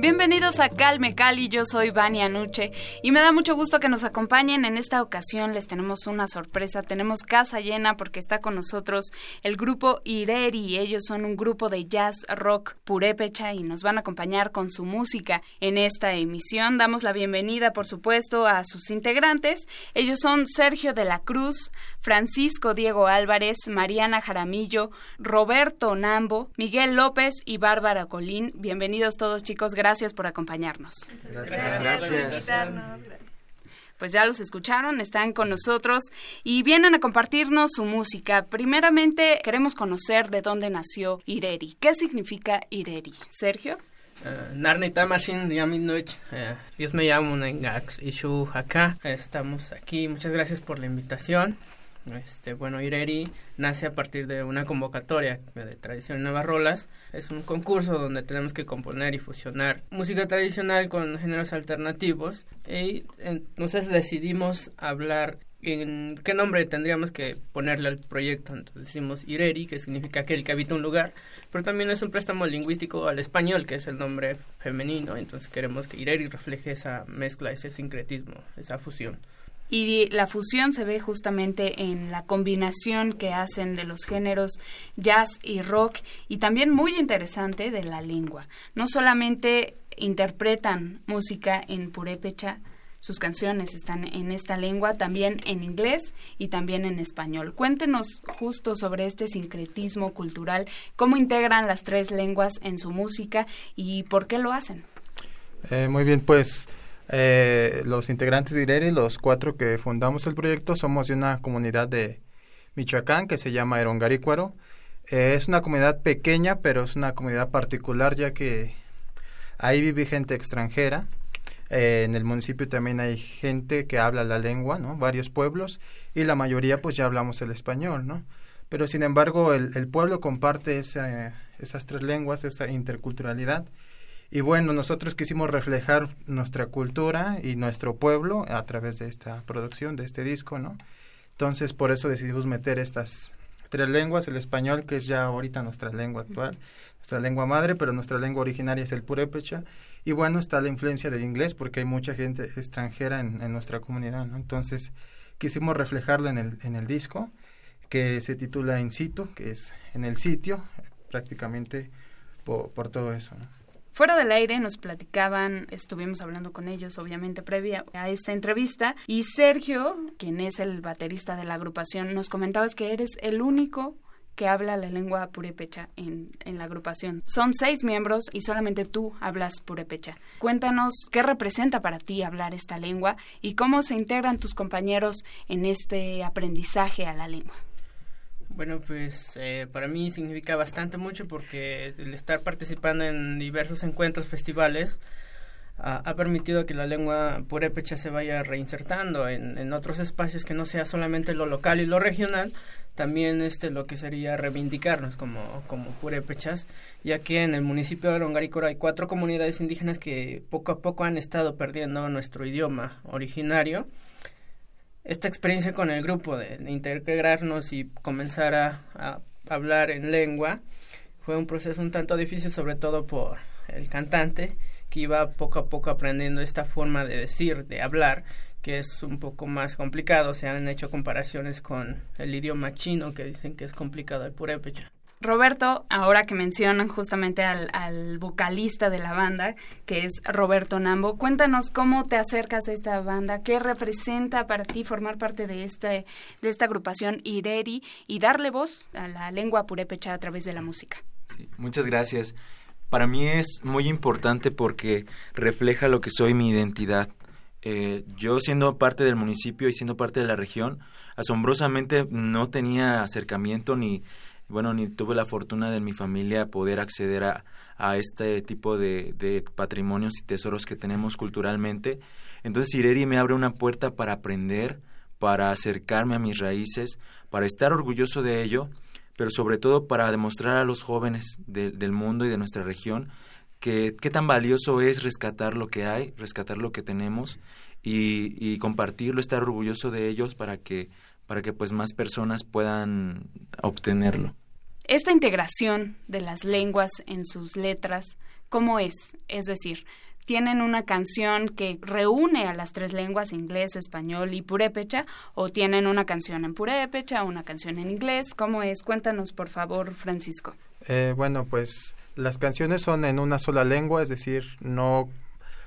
Bienvenidos a Calme Cali, yo soy Vania Nuche y me da mucho gusto que nos acompañen. En esta ocasión les tenemos una sorpresa, tenemos casa llena porque está con nosotros el grupo Ireri. Ellos son un grupo de jazz rock purépecha y nos van a acompañar con su música en esta emisión. Damos la bienvenida, por supuesto, a sus integrantes. Ellos son Sergio de la Cruz, Francisco Diego Álvarez, Mariana Jaramillo, Roberto Nambo, Miguel López y Bárbara Colín. Bienvenidos todos chicos, por acompañarnos. Gracias. gracias. Pues ya los escucharon, están con nosotros y vienen a compartirnos su música. Primeramente queremos conocer de dónde nació Ireri. ¿Qué significa Ireri? Sergio. Uh, Narni Tamashin Yaminoich, uh, Dios me llamo Nengax Ishu acá. Estamos aquí, muchas gracias por la invitación. Este, bueno, Ireri nace a partir de una convocatoria de tradición Nuevas Rolas. Es un concurso donde tenemos que componer y fusionar música tradicional con géneros alternativos. Y entonces decidimos hablar en qué nombre tendríamos que ponerle al proyecto. Entonces decimos Ireri, que significa aquel que habita un lugar, pero también es un préstamo lingüístico al español, que es el nombre femenino. Entonces queremos que Ireri refleje esa mezcla, ese sincretismo, esa fusión. Y la fusión se ve justamente en la combinación que hacen de los géneros jazz y rock y también muy interesante de la lengua. No solamente interpretan música en purépecha, sus canciones están en esta lengua, también en inglés y también en español. Cuéntenos justo sobre este sincretismo cultural, cómo integran las tres lenguas en su música y por qué lo hacen. Eh, muy bien, pues eh, los integrantes de IRERI, los cuatro que fundamos el proyecto, somos de una comunidad de Michoacán que se llama Erongarícuaro. Eh, es una comunidad pequeña, pero es una comunidad particular ya que ahí vive gente extranjera. Eh, en el municipio también hay gente que habla la lengua, ¿no? Varios pueblos y la mayoría pues ya hablamos el español, ¿no? Pero sin embargo el, pueblo comparte esa, esas tres lenguas, esa interculturalidad y bueno, nosotros quisimos reflejar nuestra cultura y nuestro pueblo a través de esta producción, de este disco, ¿no? Entonces, por eso decidimos meter estas tres lenguas, el español, que es ya ahorita nuestra lengua actual, nuestra lengua madre, pero nuestra lengua originaria es el purépecha. Y bueno, está la influencia del inglés, porque hay mucha gente extranjera en, nuestra comunidad, ¿no? Entonces, quisimos reflejarlo en el, en el disco, que se titula In situ, que es en el sitio, prácticamente por, por todo eso, ¿no? Fuera del aire nos platicaban, estuvimos hablando con ellos obviamente previa a esta entrevista y Sergio, quien es el baterista de la agrupación, nos comentabas que eres el único que habla la lengua purépecha en, en, la agrupación. Son seis miembros y solamente tú hablas purépecha. Cuéntanos qué representa para ti hablar esta lengua y cómo se integran tus compañeros en este aprendizaje a la lengua. Bueno, pues eh, para mí significa bastante mucho porque el estar participando en diversos encuentros, festivales, ha permitido que la lengua purépecha se vaya reinsertando en, en, otros espacios que no sea solamente lo local y lo regional, también este lo que sería reivindicarnos como, como purépechas, ya que en el municipio de Longarícora hay cuatro comunidades indígenas que poco a poco han estado perdiendo nuestro idioma originario esta experiencia con el grupo de, integrarnos y comenzar a, a, hablar en lengua fue un proceso un tanto difícil, sobre todo por el cantante, que iba poco a poco aprendiendo esta forma de decir, de hablar, que es un poco más complicado. Se han hecho comparaciones con el idioma chino, que dicen que es complicado el purépecha. Roberto, ahora que mencionan justamente al, al, vocalista de la banda, que es Roberto Nambo, cuéntanos cómo te acercas a esta banda, qué representa para ti formar parte de, este, de esta agrupación Ireri y darle voz a la lengua purépecha a través de la música. Muchas gracias. Para mí es muy importante porque refleja lo que soy mi identidad. eh, yo siendo parte del municipio y siendo parte de la región, asombrosamente no tenía acercamiento ni, bueno, ni tuve la fortuna de mi familia poder acceder a, a este tipo de, de, patrimonios y tesoros que tenemos culturalmente. Entonces Ireri me abre una puerta para aprender, para acercarme a mis raíces, para estar orgulloso de ello, pero sobre todo para demostrar a los jóvenes del mundo y de nuestra región que qué tan valioso es rescatar lo que hay, rescatar lo que tenemos y, y compartirlo, estar orgulloso de ellos para que para que pues más personas puedan obtenerlo. Esta integración de las lenguas en sus letras, ¿cómo es? Es decir, tienen una canción que reúne a las tres lenguas, inglés, español y purépecha, o tienen una canción en purépecha, una canción en inglés, ¿cómo es? Cuéntanos, por favor, Francisco. Eh, bueno, pues las canciones son en una sola lengua, es decir, no,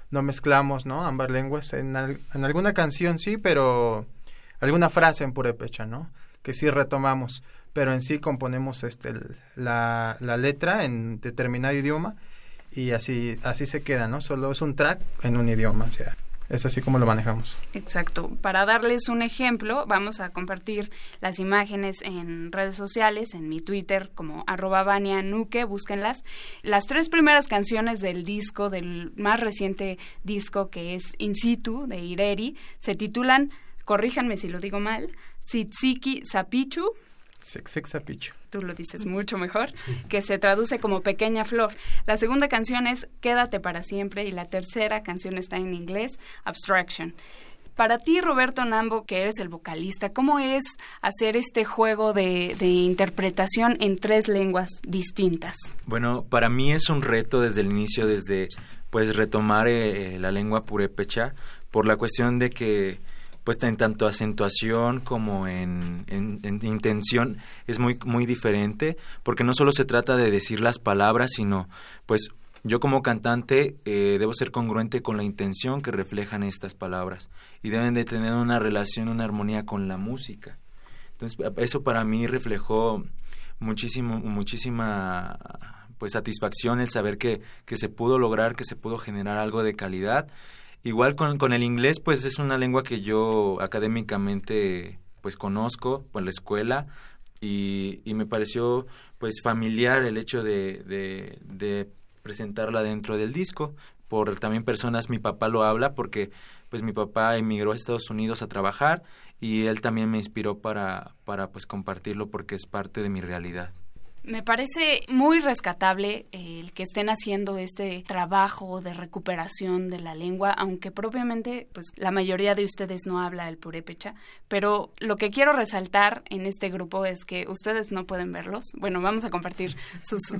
no mezclamos, ¿no? Ambas lenguas. En, en alguna canción sí, pero alguna frase en purépecha, ¿no? Que sí retomamos, pero en sí componemos este la, la letra en determinado idioma y así así se queda, ¿no? Solo es un track en un idioma, o sea, es así como lo manejamos. Exacto. Para darles un ejemplo, vamos a compartir las imágenes en redes sociales, en mi Twitter como arroba Nuque, búsquenlas. Las tres primeras canciones del disco, del más reciente disco que es In Situ, de Ireri, se titulan corríjanme si lo digo mal, Sitsiki Sapichu. Sapichu. Tú lo dices mucho mejor, que se traduce como Pequeña Flor. La segunda canción es Quédate para siempre y la tercera canción está en inglés, Abstraction. Para ti, Roberto Nambo, que eres el vocalista, ¿cómo es hacer este juego de, de, interpretación en tres lenguas distintas? Bueno, para mí es un reto desde el inicio, desde pues retomar eh, la lengua purépecha, por la cuestión de que pues en tanto acentuación como en, intención es muy, muy diferente, porque no solo se trata de decir las palabras, sino pues yo como cantante eh, debo ser congruente con la intención que reflejan estas palabras y deben de tener una relación, una armonía con la música. Entonces eso para mí reflejó muchísimo, muchísima pues satisfacción el saber que, que se pudo lograr, que se pudo generar algo de calidad Igual con, con el inglés, pues es una lengua que yo académicamente pues conozco por la escuela y, y me pareció pues familiar el hecho de, de, presentarla dentro del disco. Por también personas mi papá lo habla porque pues mi papá emigró a Estados Unidos a trabajar y él también me inspiró para para pues compartirlo porque es parte de mi realidad me parece muy rescatable el que estén haciendo este trabajo de recuperación de la lengua, aunque propiamente pues la mayoría de ustedes no habla el purépecha, pero lo que quiero resaltar en este grupo es que ustedes no pueden verlos. Bueno, vamos a compartir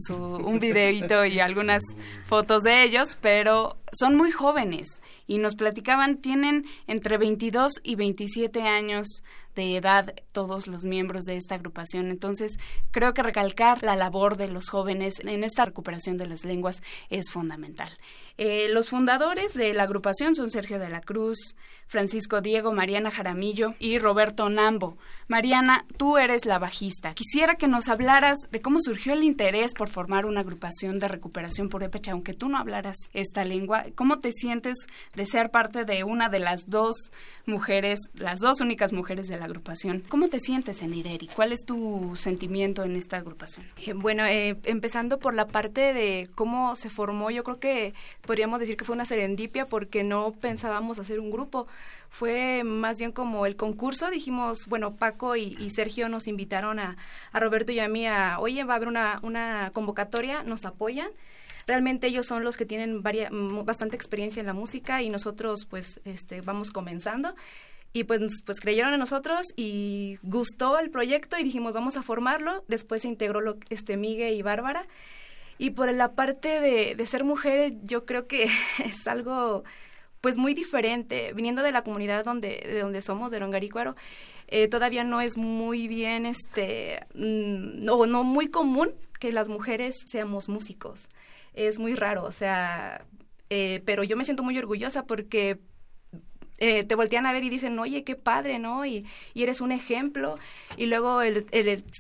un videito y algunas fotos de ellos, pero son muy jóvenes y nos platicaban, tienen entre 22 y 27 años de edad todos los miembros de esta agrupación. Entonces, creo que recalcar la labor de los jóvenes en esta recuperación de las lenguas es fundamental. Eh, los fundadores de la agrupación son Sergio de la Cruz, Francisco Diego, Mariana Jaramillo y Roberto Nambo. Mariana, tú eres la bajista. Quisiera que nos hablaras de cómo surgió el interés por formar una agrupación de recuperación purépecha, aunque tú no hablaras esta lengua. ¿Cómo te sientes de ser parte de una de las dos mujeres, las dos únicas mujeres de la agrupación? ¿Cómo te sientes en Ireri? ¿Cuál es tu sentimiento en esta agrupación? Eh, bueno, eh, empezando por la parte de cómo se formó, yo creo que podríamos decir que fue una serendipia porque no pensábamos hacer un grupo. Fue más bien como el concurso. Dijimos, bueno, Paco y, Sergio nos invitaron a, Roberto y a mí a, oye, va a haber una, una convocatoria, nos apoyan realmente ellos son los que tienen bastante experiencia en la música y nosotros pues este vamos comenzando y pues, pues creyeron en nosotros y gustó el proyecto y dijimos vamos a formarlo después se integró lo, este Miguel y Bárbara y por la parte de, ser mujeres, yo creo que es algo pues muy diferente, viniendo de la comunidad donde, de donde somos, de Rongarícuaro, eh, todavía no es muy bien, este, mm, no, no muy común que las mujeres seamos músicos. Es muy raro, o sea, eh, pero yo me siento muy orgullosa porque eh, te voltean a ver y dicen, oye, qué padre, ¿no? Y, y eres un ejemplo. Y luego el,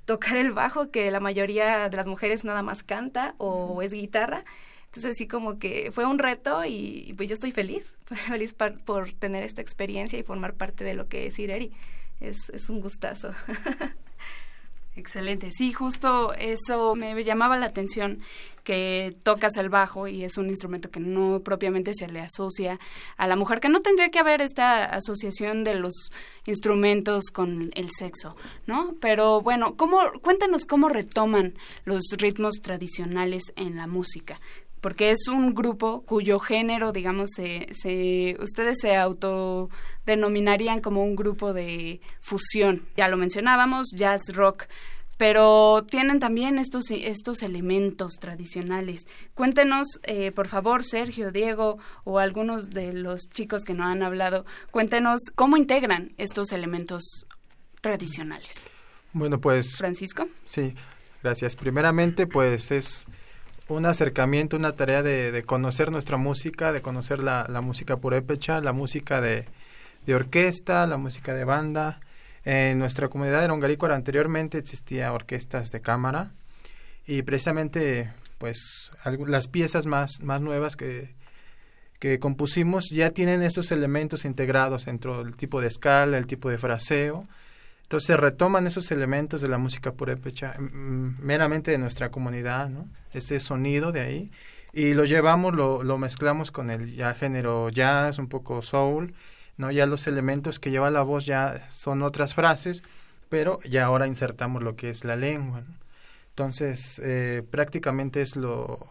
tocar el bajo, que la mayoría de las mujeres nada más canta o es guitarra, Entonces sí como que fue un reto y, pues yo estoy feliz, feliz por tener esta experiencia y formar parte de lo que es Ireri. Es, es un gustazo. Excelente, sí, justo eso me llamaba la atención que tocas el bajo y es un instrumento que no propiamente se le asocia a la mujer, que no tendría que haber esta asociación de los instrumentos con el sexo, ¿no? Pero bueno, ¿cómo, cuéntanos cómo retoman los ritmos tradicionales en la música porque es un grupo cuyo género, digamos, se, se, ustedes se autodenominarían como un grupo de fusión. Ya lo mencionábamos, jazz rock, pero tienen también estos, estos elementos tradicionales. Cuéntenos, eh, por favor, Sergio, Diego o algunos de los chicos que no han hablado, cuéntenos cómo integran estos elementos tradicionales. Bueno, pues... Francisco. Sí, gracias. Primeramente, pues es un acercamiento, una tarea de, conocer nuestra música, de conocer la, la música purépecha, la música de, de, orquesta, la música de banda. En nuestra comunidad de Longarícuara anteriormente existía orquestas de cámara y precisamente pues las piezas más, más nuevas que, que compusimos ya tienen estos elementos integrados dentro del tipo de escala, el tipo de fraseo, entonces retoman esos elementos de la música purépecha, mm, meramente de nuestra comunidad, ¿no? Ese sonido de ahí, y lo llevamos, lo, lo mezclamos con el ya género jazz, un poco soul, ¿no? Ya los elementos que lleva la voz ya son otras frases, pero ya ahora insertamos lo que es la lengua, Entonces, eh, prácticamente es lo,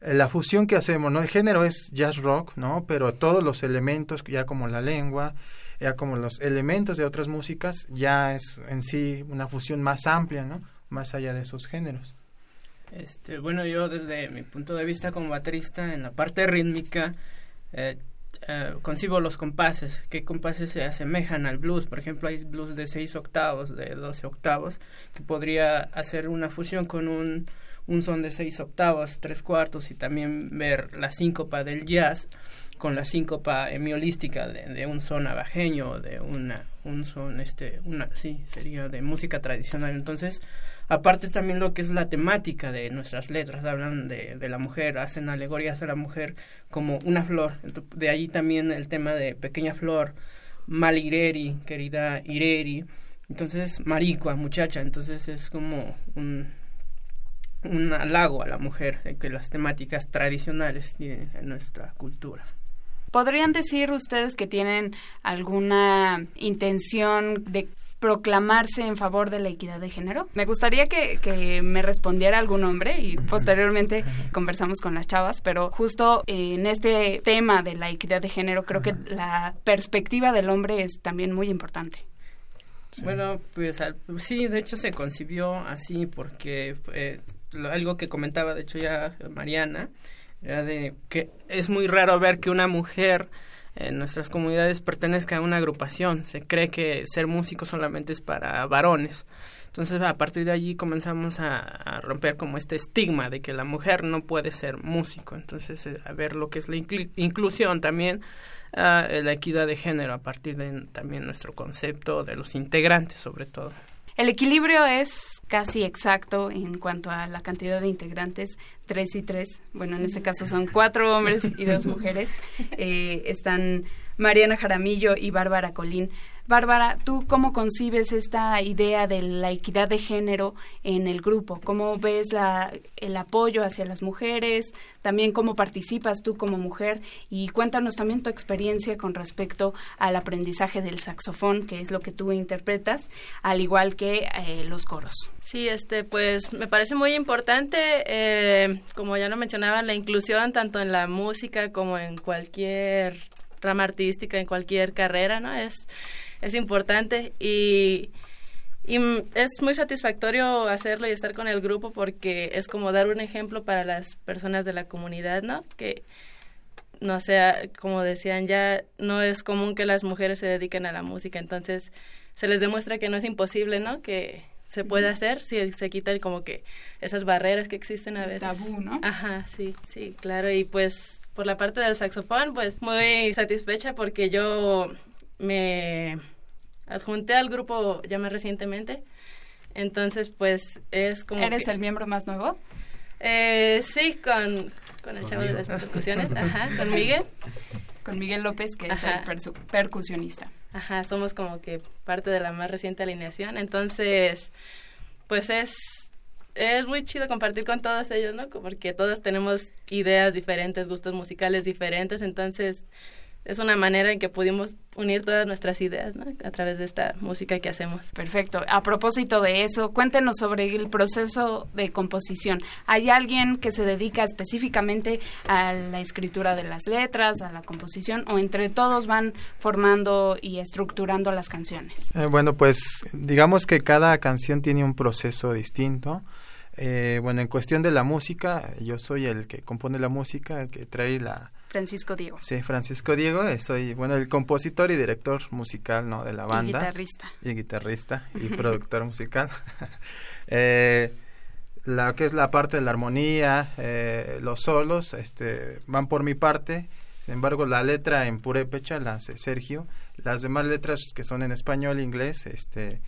la fusión que hacemos, ¿no? El género es jazz rock, ¿no? Pero todos los elementos, ya como la lengua, ya como los elementos de otras músicas, ya es en sí una fusión más amplia, ¿no? Más allá de esos géneros. Este, bueno, yo desde mi punto de vista como baterista, en la parte rítmica, eh, eh, concibo los compases, qué compases se asemejan al blues. Por ejemplo, hay blues de 6 octavos, de 12 octavos, que podría hacer una fusión con un, un son de 6 octavos, tres cuartos, y también ver la síncopa del jazz con la síncopa hemiolística de, un son abajeño, de una, un son, este, una, sí, sería de música tradicional. Entonces, aparte también lo que es la temática de nuestras letras, hablan de, de la mujer, hacen alegorías a la mujer como una flor. de ahí también el tema de pequeña flor, malireri, querida ireri. Entonces, maricua, muchacha. Entonces es como un, un halago a la mujer, que las temáticas tradicionales tienen en nuestra cultura. ¿Podrían decir ustedes que tienen alguna intención de proclamarse en favor de la equidad de género? Me gustaría que, me respondiera algún hombre y posteriormente conversamos con las chavas, pero justo en este tema de la equidad de género creo que la perspectiva del hombre es también muy importante. Bueno, pues sí, de hecho se concibió así porque eh, algo que comentaba de hecho ya Mariana, era de que es muy raro ver que una mujer en nuestras comunidades pertenezca a una agrupación. Se cree que ser músico solamente es para varones. Entonces, a partir de allí comenzamos a, romper como este estigma de que la mujer no puede ser músico. Entonces, eh, a ver lo que es la inclusión también, la equidad de género a partir de también nuestro concepto de los integrantes, sobre todo. El equilibrio es casi exacto en cuanto a la cantidad de integrantes, tres y tres. Bueno, en este caso son cuatro hombres y dos mujeres. Eh, están Mariana Jaramillo y Bárbara Colín. Bárbara, ¿tú cómo concibes esta idea de la equidad de género en el grupo? ¿Cómo ves la, el apoyo hacia las mujeres? También cómo participas tú como mujer y cuéntanos también tu experiencia con respecto al aprendizaje del saxofón, que es lo que tú interpretas, al igual que eh, los coros. Sí, este, pues me parece muy importante, eh, como ya lo mencionaba, la inclusión tanto en la música como en cualquier rama artística, en cualquier carrera, ¿no? Es es importante y, y es muy satisfactorio hacerlo y estar con el grupo porque es como dar un ejemplo para las personas de la comunidad, ¿no? Que no sea, como decían ya, no es común que las mujeres se dediquen a la música, entonces se les demuestra que no es imposible, ¿no? Que se puede hacer si se quitan como que esas barreras que existen a veces. Tabú, ¿no? Ajá, sí, sí, claro. Y pues por la parte del saxofón, pues muy satisfecha porque yo me adjunté al grupo ya más recientemente. Entonces, pues es como... ¿Eres el miembro más nuevo? Eh, sí, con, con el chavo de las percusiones, ajá, con Miguel. Con Miguel López, que es el percusionista. Ajá, somos como que parte de la más reciente alineación, entonces, pues es es muy chido compartir con todos ellos, ¿no? Porque todos tenemos ideas diferentes, gustos musicales diferentes, entonces es una manera en que pudimos unir todas nuestras ideas ¿no? a través de esta música que hacemos. Perfecto. A propósito de eso, cuéntenos sobre el proceso de composición. ¿Hay alguien que se dedica específicamente a la escritura de las letras, a la composición, o entre todos van formando y estructurando las canciones? Eh, bueno, pues digamos que cada canción tiene un proceso distinto. Eh, bueno, en cuestión de la música, yo soy el que compone la música, el que trae la... Francisco Diego. Sí, Francisco Diego, soy, bueno, el compositor y director musical, ¿no? De la banda. Y guitarrista. Y guitarrista y productor musical. eh, la que es la parte de la armonía, eh, los solos, este, van por mi parte. Sin embargo, la letra en purépecha la hace Sergio. Las demás letras que son en español, inglés, este,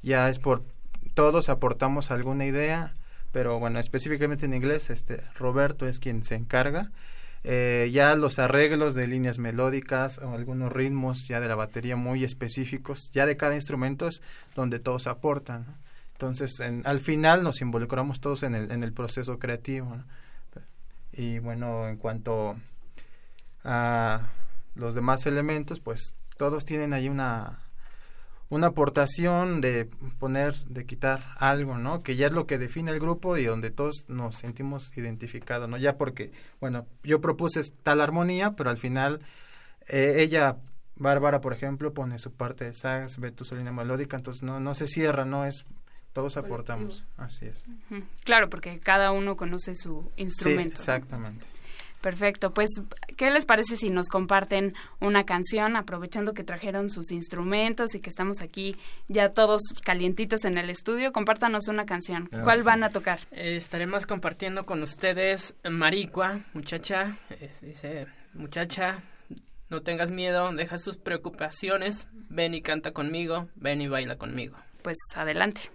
ya es por todos aportamos alguna idea pero bueno, específicamente en inglés, este Roberto es quien se encarga. Eh, ya los arreglos de líneas melódicas o algunos ritmos ya de la batería muy específicos, ya de cada instrumento es donde todos aportan. Entonces, al final nos involucramos todos en el, en el proceso creativo. Y bueno, en cuanto a los demás elementos, pues todos tienen ahí una, una aportación de poner, de quitar algo, ¿no? Que ya es lo que define el grupo y donde todos nos sentimos identificados, ¿no? Ya porque, bueno, yo propuse tal armonía, pero al final eh, ella, Bárbara, por ejemplo, pone su parte de sax, ve tu solina melódica, entonces no, no se cierra, no es todos aportamos, así es. Claro, porque cada uno conoce su instrumento. Sí, exactamente. Perfecto, pues ¿qué les parece si nos comparten una canción aprovechando que trajeron sus instrumentos y que estamos aquí ya todos calientitos en el estudio? Compártanos una canción. ¿Cuál van a tocar? Eh, estaremos compartiendo con ustedes Maricua, muchacha, dice, muchacha, no tengas miedo, deja sus preocupaciones, ven y canta conmigo, ven y baila conmigo. Pues adelante.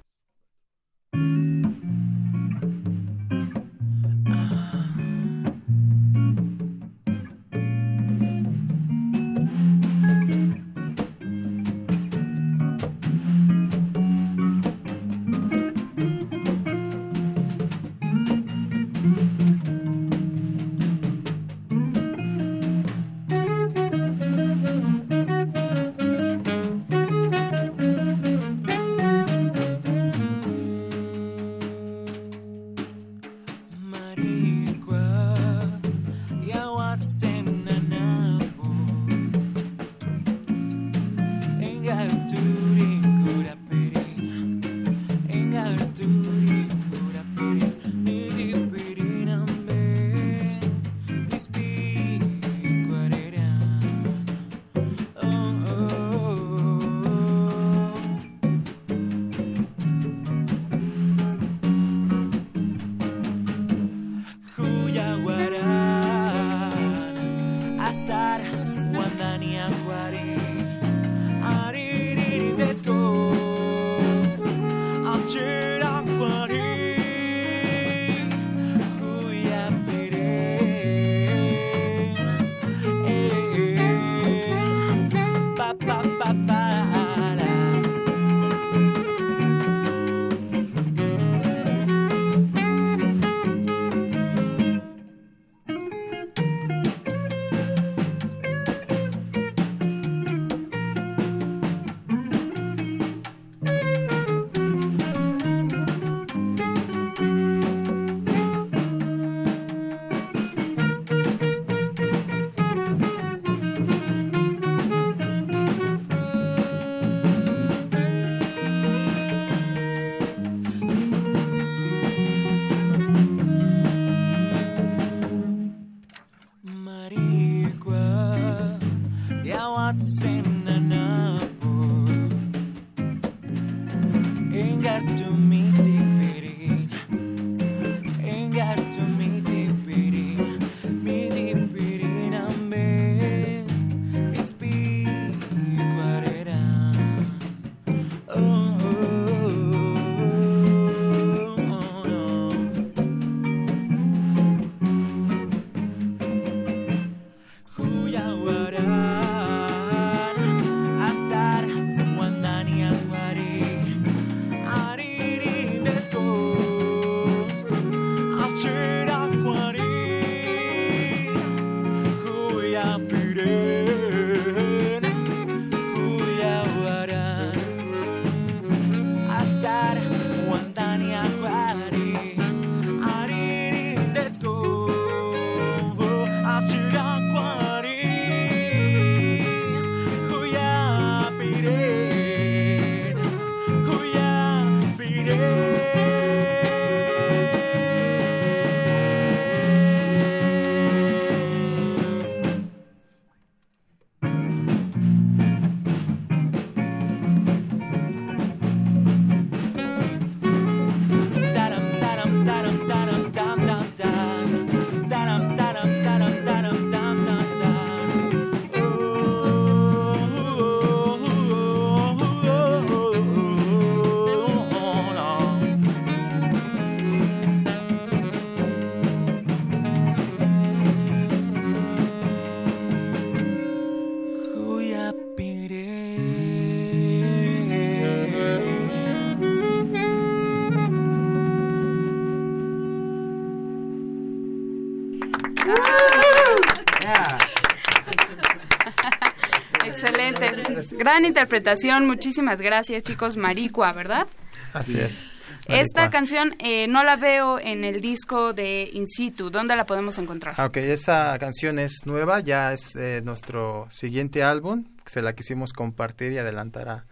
Gran interpretación, muchísimas gracias chicos, Maricua, ¿verdad? Así es. Esta Maricua. canción eh, no la veo en el disco de In Situ, ¿dónde la podemos encontrar? Ah, Ok, esa canción es nueva, ya es eh, nuestro siguiente álbum, se la quisimos compartir y adelantar a,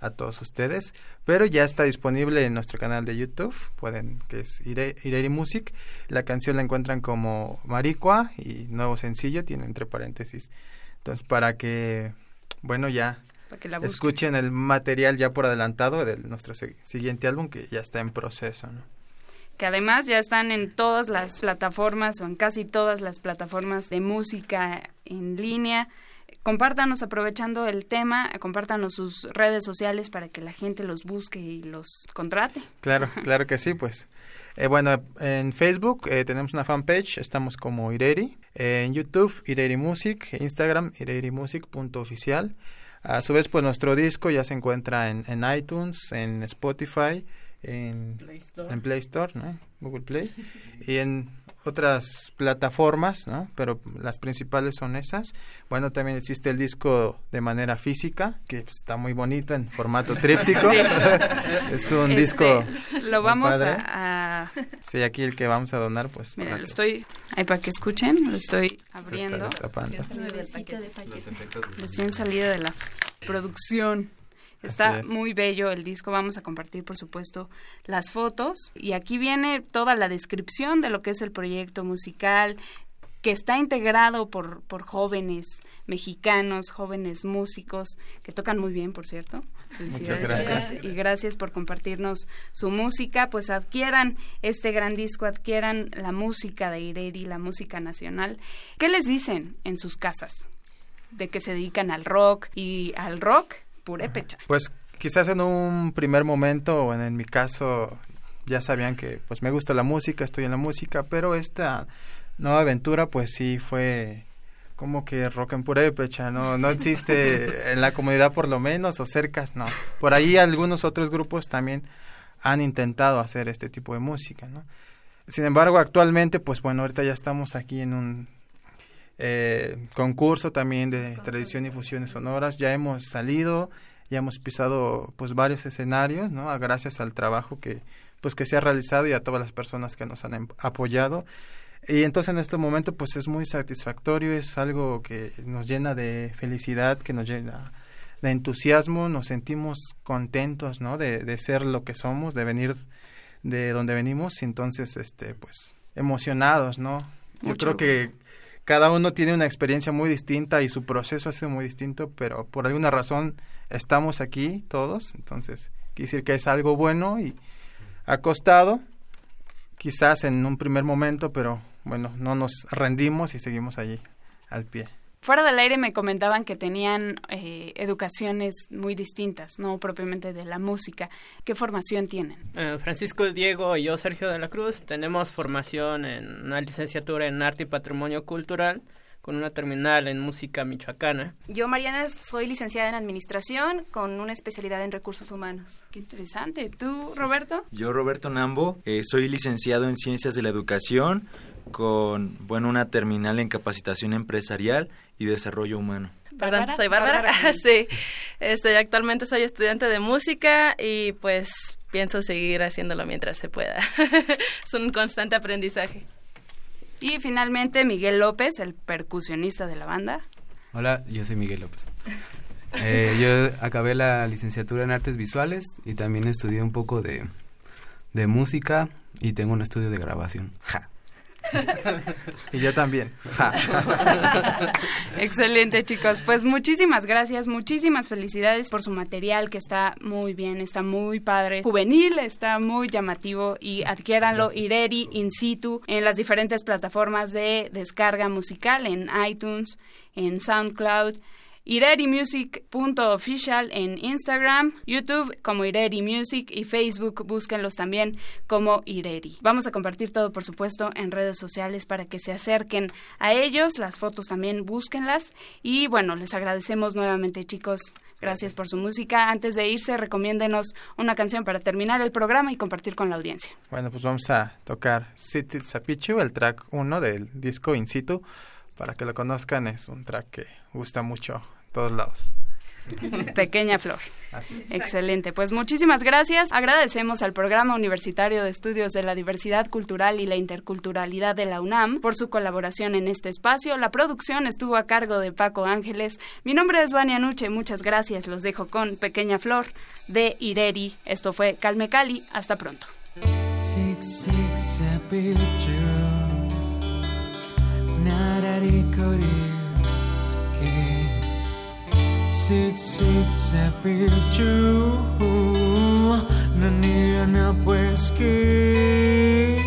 a todos ustedes, pero ya está disponible en nuestro canal de YouTube, pueden, que es Ire- Ireri Music, la canción la encuentran como Maricua y nuevo sencillo, tiene entre paréntesis, entonces para que, bueno, ya Para que la escuchen el material ya por adelantado de nuestro si- siguiente álbum que ya está en proceso, ¿no? que además ya están en todas las plataformas o en casi todas las plataformas de música en línea. Compártanos aprovechando el tema, compártanos sus redes sociales para que la gente los busque y los contrate. Claro, claro que sí, pues. Eh, bueno, en Facebook eh, tenemos una fanpage, estamos como Ireri. Eh, en YouTube, Ireri Music. Instagram, irerimusic.oficial. A su vez, pues nuestro disco ya se encuentra en, en iTunes, en Spotify, en Play Store. en Play Store, ¿no? Google Play. y en otras plataformas, ¿no? Pero las principales son esas. Bueno, también existe el disco de manera física, que pues, está muy bonito en formato tríptico. Sí. es un Este, disco Lo muy vamos padre. a, a- Sí, aquí el que vamos a donar, pues. Mira, para lo que estoy... Ahí para que escuchen, lo estoy está abriendo. destapando. Recién salido de la producción. Está es. muy bello el disco. Vamos a compartir, por supuesto, las fotos. Y aquí viene toda la descripción de lo que es el proyecto musical, que está integrado por, por jóvenes mexicanos, jóvenes músicos, que tocan muy bien, por cierto. Felicidades, gracias. Y gracias por compartirnos su música. Pues adquieran este gran disco, adquieran la música de Ireri, la música nacional. ¿Qué les dicen en sus casas? De que se dedican al rock y al rock purépecha. Pues quizás en un primer momento, o en, en mi caso, ya sabían que pues me gusta la música, estoy en la música, pero esta nueva aventura pues sí fue como que rock en purépecha, no, no existe en la comunidad por lo menos, o cercas, no. Por ahí algunos otros grupos también han intentado hacer este tipo de música, ¿no? Sin embargo, actualmente, pues bueno, ahorita ya estamos aquí en un eh, concurso también de tradición y fusiones sonoras. Ya hemos salido, ya hemos pisado pues varios escenarios, ¿no? A- Gracias al trabajo que pues que se ha realizado y a todas las personas que nos han em- apoyado. Y entonces en este momento pues es muy satisfactorio, es algo que nos llena de felicidad, que nos llena de entusiasmo, nos sentimos contentos, ¿no? De, de ser lo que somos, de venir de donde venimos, y entonces este pues emocionados, ¿no? Yo Mucho. creo que cada uno tiene una experiencia muy distinta y su proceso ha sido muy distinto, pero por alguna razón estamos aquí todos, entonces quiere decir que es algo bueno y ha costado, quizás en un primer momento, pero bueno, no nos rendimos y seguimos allí al pie. Fuera del aire me comentaban que tenían eh, educaciones muy distintas, no propiamente de la música. ¿Qué formación tienen? Eh, Francisco Diego y yo, Sergio de la Cruz, tenemos formación en una licenciatura en Arte y Patrimonio Cultural con una terminal en Música Michoacana. Yo, Mariana, soy licenciada en Administración con una especialidad en Recursos Humanos. Qué interesante. ¿Tú, Roberto? Yo, Roberto Nambo, eh, soy licenciado en Ciencias de la Educación con, bueno, una terminal en Capacitación Empresarial y Desarrollo Humano. Perdón, Bárbara, soy Bárbara. Bárbara. sí, este, actualmente soy estudiante de música y pues pienso seguir haciéndolo mientras se pueda. es un constante aprendizaje. Y finalmente Miguel López, el percusionista de la banda. Hola, yo soy Miguel López. Eh, yo acabé la licenciatura en artes visuales y también estudié un poco de, de música y tengo un estudio de grabación. Ja. Y yo también. Excelente, chicos. Pues muchísimas gracias, muchísimas felicidades por su material que está muy bien, está muy padre, juvenil, está muy llamativo y adquiéranlo Ireri in situ en las diferentes plataformas de descarga musical en iTunes, en SoundCloud. IreriMusic.official en Instagram, YouTube como Ireri Music y Facebook, búsquenlos también como Ireri. Vamos a compartir todo, por supuesto, en redes sociales para que se acerquen a ellos. Las fotos también búsquenlas. Y bueno, les agradecemos nuevamente, chicos. Gracias por su música. Antes de irse, recomiéndenos una canción para terminar el programa y compartir con la audiencia. Bueno, pues vamos a tocar City Zapichu, el track 1 del disco In Situ. Para que lo conozcan, es un track que gusta mucho todos lados. Pequeña Flor. Excelente. Pues muchísimas gracias. Agradecemos al Programa Universitario de Estudios de la Diversidad Cultural y la Interculturalidad de la UNAM por su colaboración en este espacio. La producción estuvo a cargo de Paco Ángeles. Mi nombre es Vania Nuche. Muchas gracias. Los dejo con Pequeña Flor de Ireri. Esto fue Calme Cali. Hasta pronto. six six six six happy Jew na niya na.